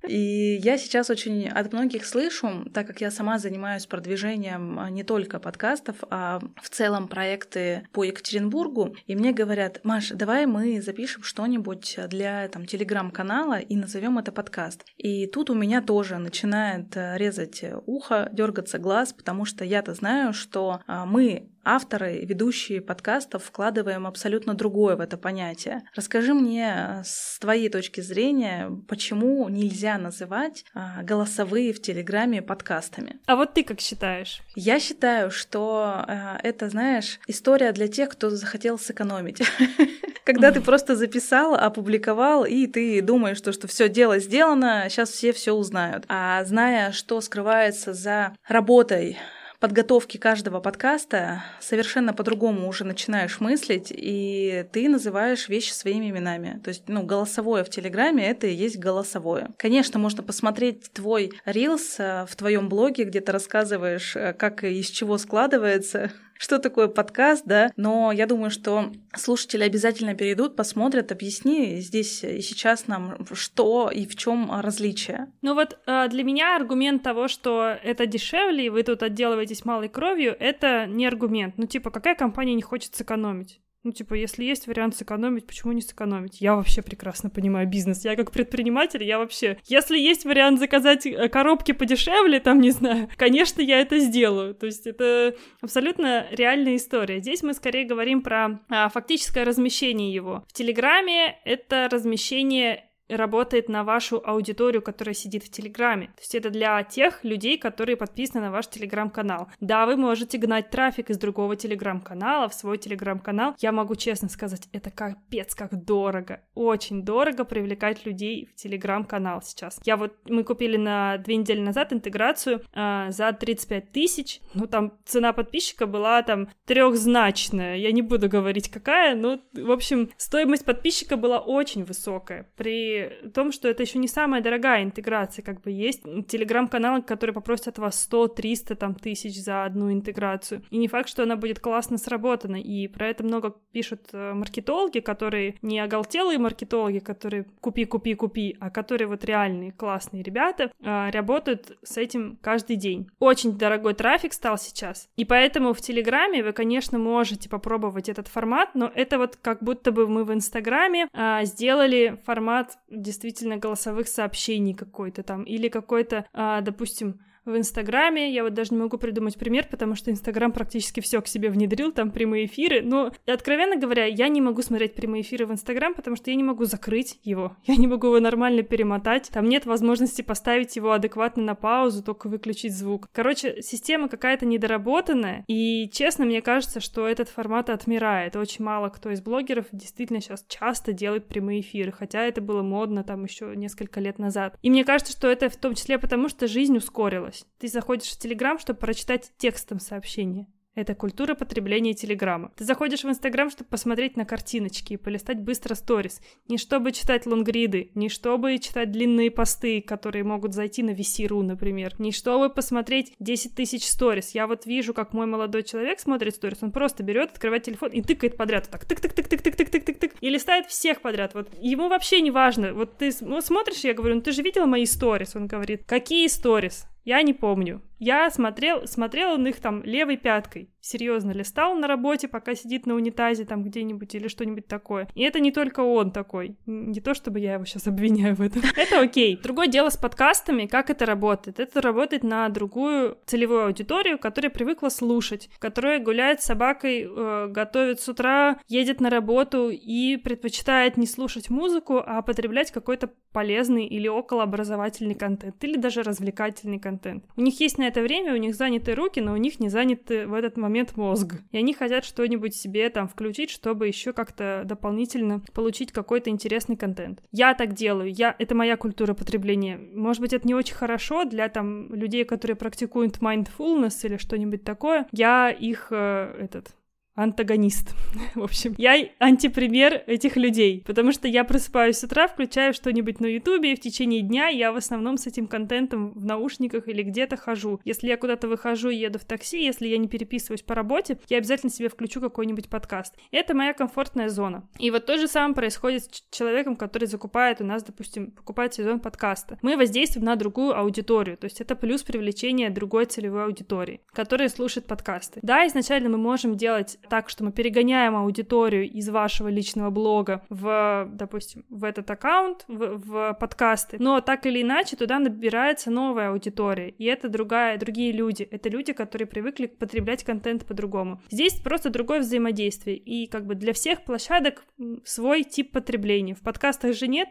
И я сейчас очень от многих слышу, так как я сама занимаюсь продвижением не только подкастов, а в целом проекты по Екатеринбургу, и мне говорят, Маш, давай мы запишем что-нибудь для там телеграм-канала и назовем это подкаст. И тут у меня тоже начинает э, резать ухо, дергаться глаз, потому что я-то знаю, что а, мы авторы, ведущие подкастов вкладываем абсолютно другое в это понятие. Расскажи мне э, с твоей точки зрения, почему нельзя называть а, голосовые в Телеграме подкастами? А вот ты как считаешь? Я считаю, что а, это, знаешь, история для тех, кто захотел сэкономить. [LAUGHS] Когда ты просто записал, опубликовал, и ты думаешь, что, что все дело сделано, сейчас все все узнают. А зная, что скрывается за работой подготовки каждого подкаста совершенно по-другому уже начинаешь мыслить, и ты называешь вещи своими именами. То есть, ну, голосовое в Телеграме — это и есть голосовое. Конечно, можно посмотреть твой рилс э, в твоем блоге, где ты рассказываешь, э, как и из чего складывается [LAUGHS] что такое подкаст, да, но я думаю, что слушатели обязательно перейдут, посмотрят, объясни здесь и сейчас нам, что и в чем различие. Ну вот э, для меня аргумент того, что это дешевле, и вы тут отделываетесь малой кровью, это не аргумент. Ну типа, какая компания не хочет сэкономить? Ну, типа, если есть вариант сэкономить, почему не сэкономить? Я вообще прекрасно понимаю бизнес. Я как предприниматель, я вообще... Если есть вариант заказать э, коробки подешевле, там, не знаю, [LAUGHS] конечно, я это сделаю. То есть это абсолютно реальная история. Здесь мы скорее говорим про а, фактическое размещение его. В Телеграме это размещение работает на вашу аудиторию, которая сидит в Телеграме. То есть это для тех людей, которые подписаны на ваш Телеграм-канал. Да, вы можете гнать трафик из другого Телеграм-канала в свой Телеграм-канал. Я могу честно сказать, это капец как дорого. Очень дорого привлекать людей в Телеграм-канал сейчас. Я вот, мы купили на две недели назад интеграцию э, за 35 тысяч. Ну, там цена подписчика была там трехзначная. Я не буду говорить какая, но, в общем, стоимость подписчика была очень высокая. При том, что это еще не самая дорогая интеграция, как бы есть телеграм-каналы, которые попросят вас 100-300 там тысяч за одну интеграцию. И не факт, что она будет классно сработана, и про это много пишут э, маркетологи, которые не оголтелые маркетологи, которые купи, купи, купи, а которые вот реальные классные ребята, э, работают с этим каждый день. Очень дорогой трафик стал сейчас, и поэтому в Телеграме вы, конечно, можете попробовать этот формат, но это вот как будто бы мы в Инстаграме а, сделали формат действительно голосовых сообщений какой-то там, или какой-то, а, допустим, в Инстаграме. Я вот даже не могу придумать пример, потому что Инстаграм практически все к себе внедрил, там прямые эфиры. Но, откровенно говоря, я не могу смотреть прямые эфиры в Инстаграм, потому что я не могу закрыть его. [LAUGHS] Я не могу его нормально перемотать. Там нет возможности поставить его адекватно на паузу, только выключить звук. Короче, система какая-то недоработанная. И, честно, мне кажется, что этот формат отмирает. Очень мало кто из блогеров действительно сейчас часто делает прямые эфиры, хотя это было модно там еще несколько лет назад. И мне кажется, что это в том числе потому, что жизнь ускорилась. Ты заходишь в Телеграм, чтобы прочитать текстом сообщение. Это культура потребления Телеграма. Ты заходишь в Инстаграм, чтобы посмотреть на картиночки и полистать быстро сторис. Не чтобы читать лонгриды, не чтобы читать длинные посты, которые могут зайти на VC.ru, например. Не чтобы посмотреть 10 тысяч сторис. Я вот вижу, как мой молодой человек смотрит сторис, он просто берет, открывает телефон и тыкает подряд. Вот так тык-тык-тык-тык-тык-тык-тык-тык. И листает всех подряд. Вот ему вообще не важно. Вот ты смотришь, я говорю, ну ты же видела мои сторис? Он говорит, какие сторис? Я не помню. Я смотрел, смотрел он их там левой пяткой. Серьезно листал на работе, пока сидит на унитазе там где-нибудь или что-нибудь такое. И это не только он такой. Не то, чтобы я его сейчас [LAUGHS] обвиняю в этом. [LAUGHS] Это окей. Другое дело с подкастами, как это работает. Это работает на другую целевую аудиторию, которая привыкла слушать, которая гуляет с собакой, э, готовит с утра, едет на работу и предпочитает не слушать музыку, а потреблять какой-то полезный или околообразовательный контент, или даже развлекательный контент. У них есть на это время, у них заняты руки, но у них не заняты в этот момент мозг. И они хотят что-нибудь себе там включить, чтобы еще как-то дополнительно получить какой-то интересный контент. Я так делаю, я, это моя культура потребления. Может быть, это не очень хорошо для там людей, которые практикуют mindfulness или что-нибудь такое. Я их, э, этот, антагонист. [LAUGHS] В общем, я антипример этих людей, потому что я просыпаюсь с утра, включаю что-нибудь на ютубе, и в течение дня я в основном с этим контентом в наушниках или где-то хожу. Если я куда-то выхожу и еду в такси, если я не переписываюсь по работе, я обязательно себе включу какой-нибудь подкаст. Это моя комфортная зона. И вот то же самое происходит с человеком, который закупает у нас, допустим, покупает сезон подкаста. Мы воздействуем на другую аудиторию, то есть это плюс привлечение другой целевой аудитории, которая слушает подкасты. Да, изначально мы можем делать так, что мы перегоняем аудиторию из вашего личного блога в, допустим, в этот аккаунт, в, в подкасты, но так или иначе туда набирается новая аудитория, и это другая, другие люди, это люди, которые привыкли потреблять контент по-другому. Здесь просто другое взаимодействие, и как бы для всех площадок свой тип потребления. В подкастах же нет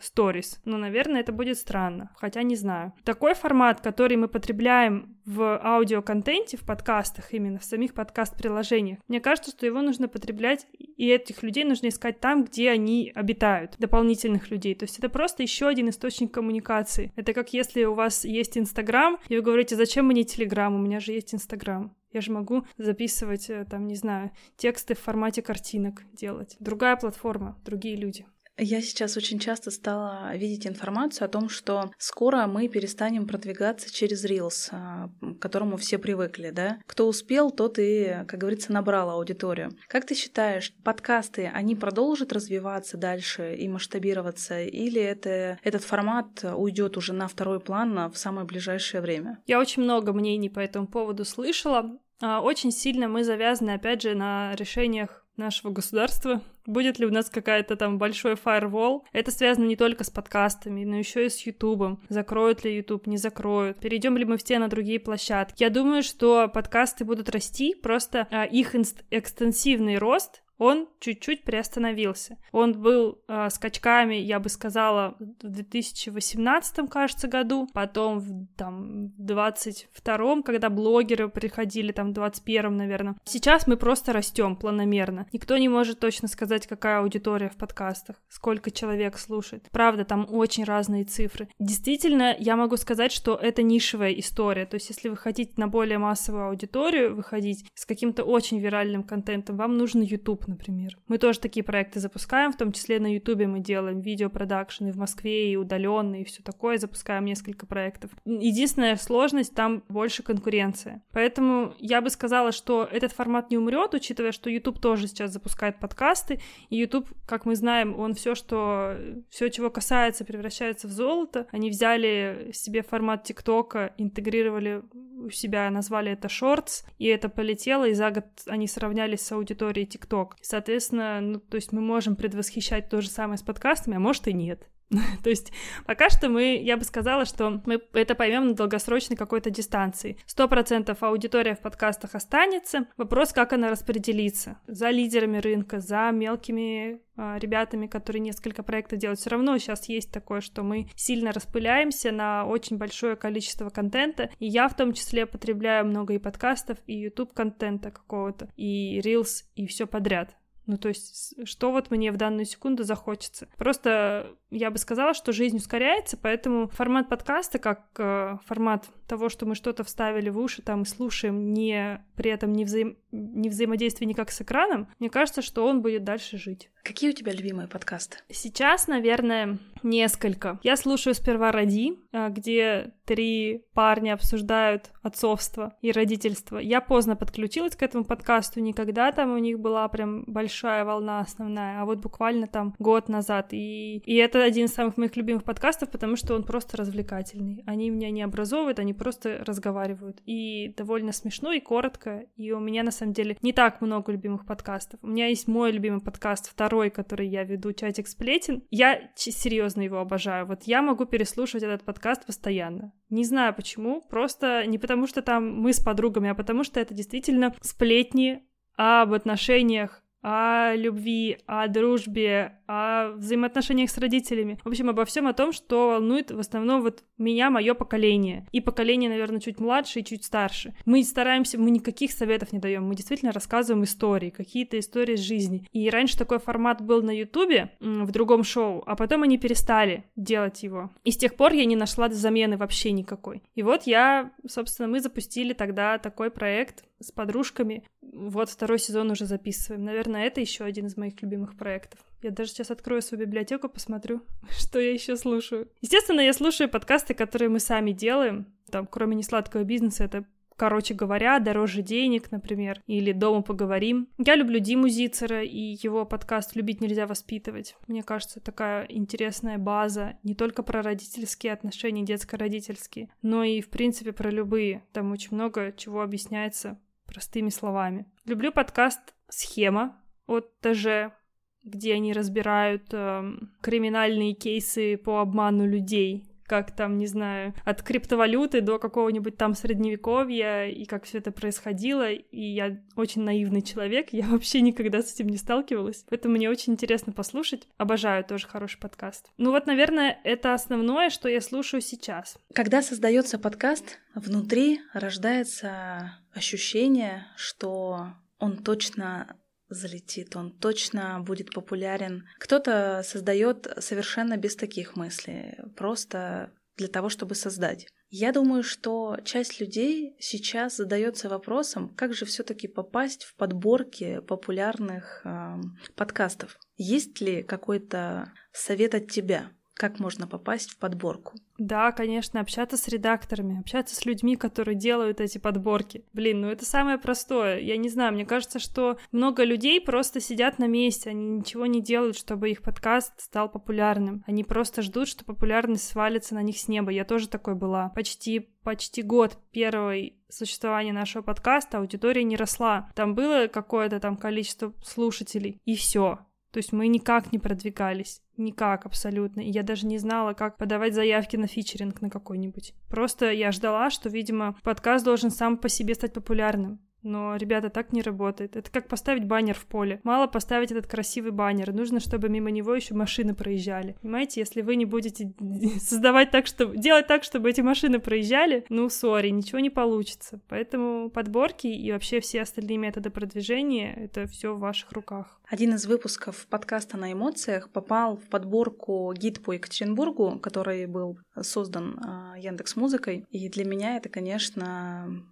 сторис, э, но, наверное, это будет странно, хотя не знаю. Такой формат, который мы потребляем в аудиоконтенте, в подкастах, именно в самих подкаст-приложениях, мне кажется, что его нужно потреблять, и этих людей нужно искать там, где они обитают, дополнительных людей. То есть это просто еще один источник коммуникации. Это как если у вас есть Инстаграм, и вы говорите, зачем мне Телеграм, у меня же есть Инстаграм. Я же могу записывать, э, там, не знаю, тексты в формате картинок делать. Другая платформа, другие люди. Я сейчас очень часто стала видеть информацию о том, что скоро мы перестанем продвигаться через Reels, а, к которому все привыкли, да? Кто успел, тот и, как говорится, набрал аудиторию. Как ты считаешь, подкасты, они продолжат развиваться дальше и масштабироваться, или это, этот формат уйдет уже на второй план в самое ближайшее время? Я очень много мнений по этому поводу слышала. А, очень сильно мы завязаны, опять же, на решениях нашего государства. Будет ли у нас какая-то там большой фаервол? Это связано не только с подкастами, но еще и с Ютубом. Закроют ли Ютуб, не закроют? Перейдем ли мы все на другие площадки? Я думаю, что подкасты будут расти, просто а, их экстенсивный рост он чуть-чуть приостановился. Он был э, скачками, я бы сказала, в 2018, кажется, году, потом в там, 22 когда блогеры приходили, там, в 21 наверное. Сейчас мы просто растем планомерно. Никто не может точно сказать, какая аудитория в подкастах, сколько человек слушает. Правда, там очень разные цифры. Действительно, я могу сказать, что это нишевая история. То есть, если вы хотите на более массовую аудиторию выходить с каким-то очень виральным контентом, вам нужен YouTube например. Мы тоже такие проекты запускаем, в том числе на Ютубе мы делаем видеопродакшн и в Москве, и удаленные, и все такое, запускаем несколько проектов. Единственная сложность, там больше конкуренция. Поэтому я бы сказала, что этот формат не умрет, учитывая, что YouTube тоже сейчас запускает подкасты, и YouTube, как мы знаем, он все, что все, чего касается, превращается в золото. Они взяли себе формат ТикТока, интегрировали у себя, назвали это Shorts, и это полетело, и за год они сравнялись с аудиторией TikTok. Соответственно, ну, то есть мы можем предвосхищать то же самое с подкастами, а может и нет. [LAUGHS] То есть пока что мы, я бы сказала, что мы это поймем на долгосрочной какой-то дистанции. Сто процентов аудитория в подкастах останется. Вопрос, как она распределится. За лидерами рынка, за мелкими а, ребятами, которые несколько проектов делают. Все равно сейчас есть такое, что мы сильно распыляемся на очень большое количество контента. И я в том числе потребляю много и подкастов, и YouTube контента какого-то, и Reels, и все подряд. Ну, то есть, что вот мне в данную секунду захочется. Просто я бы сказала, что жизнь ускоряется, поэтому формат подкаста, как э, формат того, что мы что-то вставили в уши там и слушаем, не при этом не, взаим... не взаимодействие никак с экраном, мне кажется, что он будет дальше жить. Какие у тебя любимые подкасты? Сейчас, наверное, несколько. Я слушаю сперва «Роди», э, где три парня обсуждают отцовство и родительство. Я поздно подключилась к этому подкасту, никогда там у них была прям большая волна основная, а вот буквально там год назад. И, и это один из самых моих любимых подкастов, потому что он просто развлекательный. Они меня не образовывают, они просто разговаривают. И довольно смешно и коротко. И у меня, на самом деле, не так много любимых подкастов. У меня есть мой любимый подкаст, второй, который я веду, «Чатик сплетен». Я серьезно его обожаю. Вот я могу переслушивать этот подкаст постоянно. Не знаю почему, просто не потому что там мы с подругами, а потому что это действительно сплетни об отношениях о любви, о дружбе, о взаимоотношениях с родителями. В общем, обо всем о том, что волнует в основном вот меня, мое поколение. И поколение, наверное, чуть младше и чуть старше. Мы стараемся, мы никаких советов не даем, мы действительно рассказываем истории, какие-то истории из жизни. И раньше такой формат был на Ютубе, в другом шоу, а потом они перестали делать его. И с тех пор я не нашла замены вообще никакой. И вот я, собственно, мы запустили тогда такой проект с подружками. Вот второй сезон уже записываем. Наверное, это еще один из моих любимых проектов. Я даже сейчас открою свою библиотеку, посмотрю, [LAUGHS] что я еще слушаю. Естественно, я слушаю подкасты, которые мы сами делаем. Там, кроме несладкого бизнеса, это короче говоря, «Дороже денег», например, или «Дома поговорим». Я люблю Диму Зицера, и его подкаст «Любить нельзя воспитывать». Мне кажется, такая интересная база не только про родительские отношения, детско-родительские, но и, в принципе, про любые. Там очень много чего объясняется простыми словами. Люблю подкаст «Схема» от ТЖ, где они разбирают э, криминальные кейсы по обману людей, как там, не знаю, от криптовалюты до какого-нибудь там средневековья, и как все это происходило, и я очень наивный человек, я [LAUGHS] вообще никогда с этим не сталкивалась, поэтому мне очень интересно послушать, обожаю тоже хороший подкаст. Ну вот, наверное, это основное, что я слушаю сейчас. Когда создается подкаст, внутри рождается ощущение, что он точно залетит, он точно будет популярен. Кто-то создает совершенно без таких мыслей, просто для того, чтобы создать. Я думаю, что часть людей сейчас задается вопросом, как же все-таки попасть в подборки популярных э, подкастов. Есть ли какой-то совет от тебя? Как можно попасть в подборку? Да, конечно, общаться с редакторами, общаться с людьми, которые делают эти подборки. Блин, ну это самое простое. Я не знаю, мне кажется, что много людей просто сидят на месте, они ничего не делают, чтобы их подкаст стал популярным. Они просто ждут, что популярность свалится на них с неба. Я тоже такой была. Почти почти год первой существования нашего подкаста аудитория не росла. Там было какое-то там количество слушателей, и все. То есть мы никак не продвигались. Никак абсолютно. Я даже не знала, как подавать заявки на фичеринг на какой-нибудь. Просто я ждала, что, видимо, подкаст должен сам по себе стать популярным. Но, ребята, так не работает. Это как поставить баннер в поле. Мало поставить этот красивый баннер. Нужно, чтобы мимо него еще машины проезжали. Понимаете, если вы не будете [LAUGHS] создавать так, чтобы... делать так, чтобы эти машины проезжали, ну, сори, ничего не получится. Поэтому подборки и вообще все остальные методы продвижения — это все в ваших руках. Один из выпусков подкаста на эмоциях попал в подборку гид по Екатеринбургу, который был создан а, Яндекс Музыкой. И для меня это, конечно,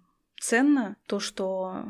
ценно то, что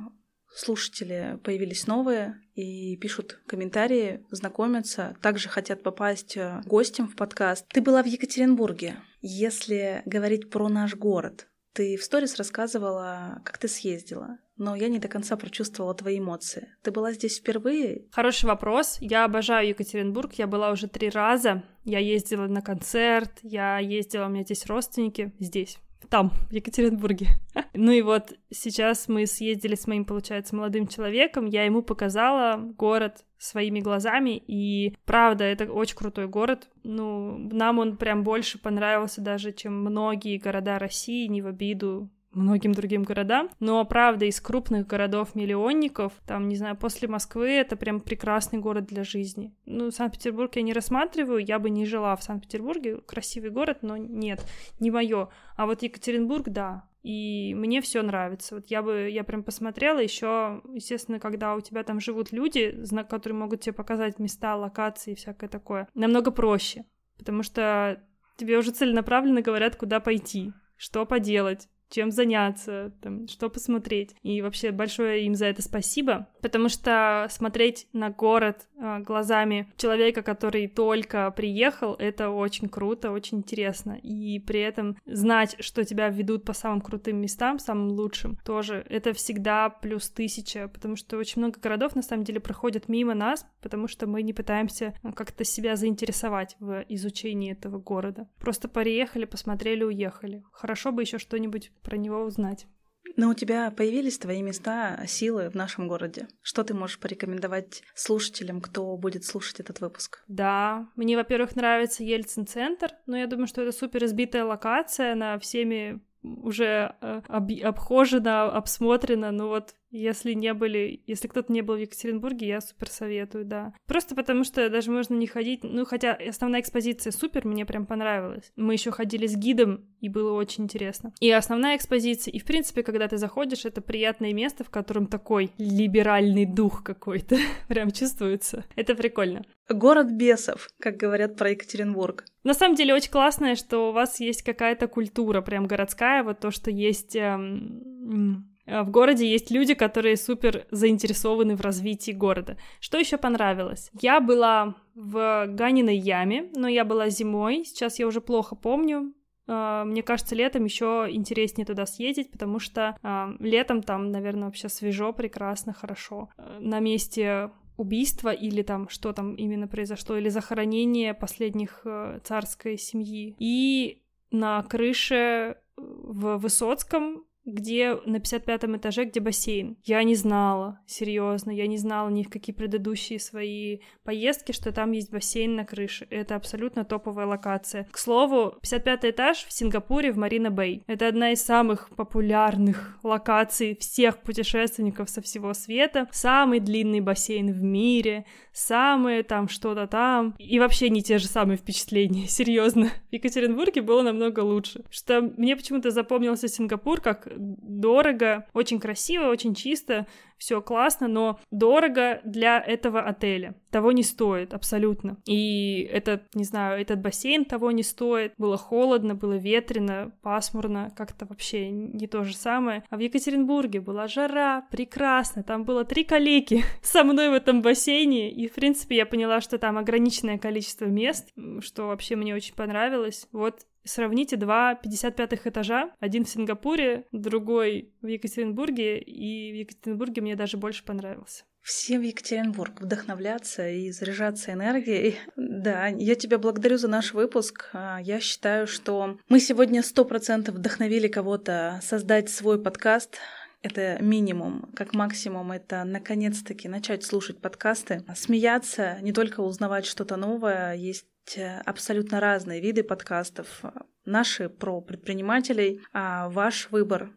слушатели появились новые и пишут комментарии, знакомятся, также хотят попасть э, гостем в подкаст. Ты была в Екатеринбурге. Если говорить про наш город, ты в сторис рассказывала, как ты съездила, но я не до конца прочувствовала твои эмоции. Ты была здесь впервые? Хороший вопрос. Я обожаю Екатеринбург. Я была уже три раза. Я ездила на концерт, я ездила, у меня здесь родственники, здесь, там, в Екатеринбурге. [LAUGHS] ну и вот сейчас мы съездили с моим, получается, молодым человеком, я ему показала город своими глазами, и правда, это очень крутой город. Ну, нам он прям больше понравился даже, чем многие города России, не в обиду многим другим городам. Но, правда, из крупных городов-миллионников, там, не знаю, после Москвы, это прям прекрасный город для жизни. Ну, Санкт-Петербург я не рассматриваю, я бы не жила в Санкт-Петербурге. Красивый город, но нет, не мое. А вот Екатеринбург, да, и мне все нравится. Вот я бы, я прям посмотрела еще, естественно, когда у тебя там живут люди, которые могут тебе показать места, локации и всякое такое, намного проще, потому что тебе уже целенаправленно говорят, куда пойти, что поделать, чем заняться, там, что посмотреть. И вообще большое им за это спасибо, потому что смотреть на город э, глазами человека, который только приехал, это очень круто, очень интересно. И при этом знать, что тебя ведут по самым крутым местам, самым лучшим, тоже это всегда плюс тысяча, потому что очень много городов на самом деле проходят мимо нас, потому что мы не пытаемся э, как-то себя заинтересовать в изучении этого города. Просто приехали, посмотрели, уехали. Хорошо бы еще что-нибудь про него узнать. Но у тебя появились твои места силы в нашем городе. Что ты можешь порекомендовать слушателям, кто будет слушать этот выпуск? Да, мне, во-первых, нравится Ельцин-центр, но я думаю, что это супер избитая локация, она всеми уже э, об, обхожена, обсмотрена, но вот если не были, если кто-то не был в Екатеринбурге, я супер советую, да. Просто потому что даже можно не ходить, ну хотя основная экспозиция супер, мне прям понравилась. Мы еще ходили с гидом, и было очень интересно. И основная экспозиция, и в принципе, когда ты заходишь, это приятное место, в котором такой либеральный дух какой-то [LAUGHS] прям чувствуется. Это прикольно. Город бесов, как говорят про Екатеринбург. На самом деле очень классно, что у вас есть какая-то культура прям городская, вот то, что есть эм, в городе есть люди, которые супер заинтересованы в развитии города. Что еще понравилось? Я была в Ганиной яме, но я была зимой, сейчас я уже плохо помню. А, мне кажется, летом еще интереснее туда съездить, потому что э, летом там, наверное, вообще свежо, прекрасно, хорошо. На месте убийства или там что там именно произошло, или захоронение последних э, царской семьи. И на крыше в Высоцком где на 55 этаже, где бассейн. Я не знала, серьезно, я не знала ни в какие предыдущие свои поездки, что там есть бассейн на крыше. Это абсолютно топовая локация. К слову, 55 этаж в Сингапуре в Марина Бэй. Это одна из самых популярных локаций всех путешественников со всего света. Самый длинный бассейн в мире, самые там что-то там. И вообще не те же самые впечатления, [LAUGHS] серьезно. В Екатеринбурге было намного лучше. Что мне почему-то запомнился Сингапур как дорого, очень красиво, очень чисто, все классно, но дорого для этого отеля. Того не стоит, абсолютно. И этот, не знаю, этот бассейн того не стоит. Было холодно, было ветрено, пасмурно, как-то вообще не то же самое. А в Екатеринбурге была жара, прекрасно, там было три коллеги [LAUGHS] со мной в этом бассейне, и, в принципе, я поняла, что там ограниченное количество мест, что вообще мне очень понравилось. Вот Сравните два 55-х этажа, один в Сингапуре, другой в Екатеринбурге, и в Екатеринбурге мне даже больше понравился. Всем в Екатеринбург вдохновляться и заряжаться энергией. Да, я тебя благодарю за наш выпуск. А, я считаю, что мы сегодня сто процентов вдохновили кого-то создать свой подкаст, это минимум. Как максимум это наконец-таки начать слушать подкасты, смеяться, не только узнавать что-то новое. Есть Э, абсолютно разные виды подкастов. Наши про предпринимателей, а ваш выбор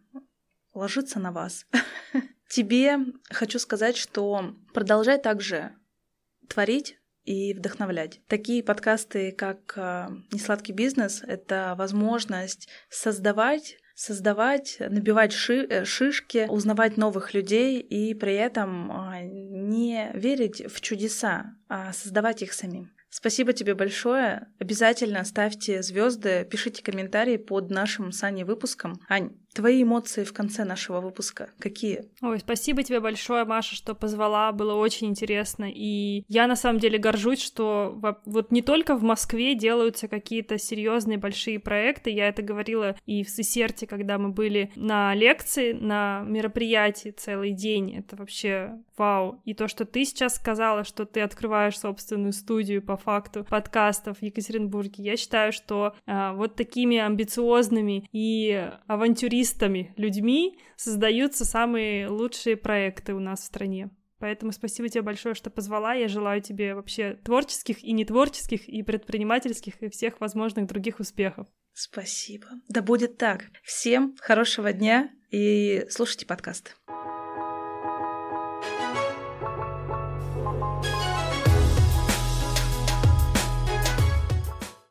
ложится на вас. [LAUGHS] Тебе хочу сказать, что продолжай также творить и вдохновлять. Такие подкасты, как э, «Несладкий бизнес» — это возможность создавать создавать, набивать ши э, шишки, узнавать новых людей и при этом не верить в чудеса, а создавать их самим. Спасибо тебе большое. Обязательно ставьте звезды, пишите комментарии под нашим с Аней выпуском. Ань, Твои эмоции в конце нашего выпуска какие? Ой, спасибо тебе большое, Маша, что позвала, было очень интересно. И я на самом деле горжусь, что вот не только в Москве делаются какие-то серьезные большие проекты. Я это говорила и в Сесерте, когда мы были на лекции, на мероприятии целый день. Это вообще вау. И то, что ты сейчас сказала, что ты открываешь собственную студию по факту подкастов в Екатеринбурге. Я считаю, что а, вот такими амбициозными и авантюристами людьми создаются самые лучшие проекты у нас в стране. Поэтому спасибо тебе большое, что позвала. Я желаю тебе вообще творческих и нетворческих, и предпринимательских, и всех возможных других успехов. Спасибо. Да будет так. Всем хорошего дня и слушайте подкаст.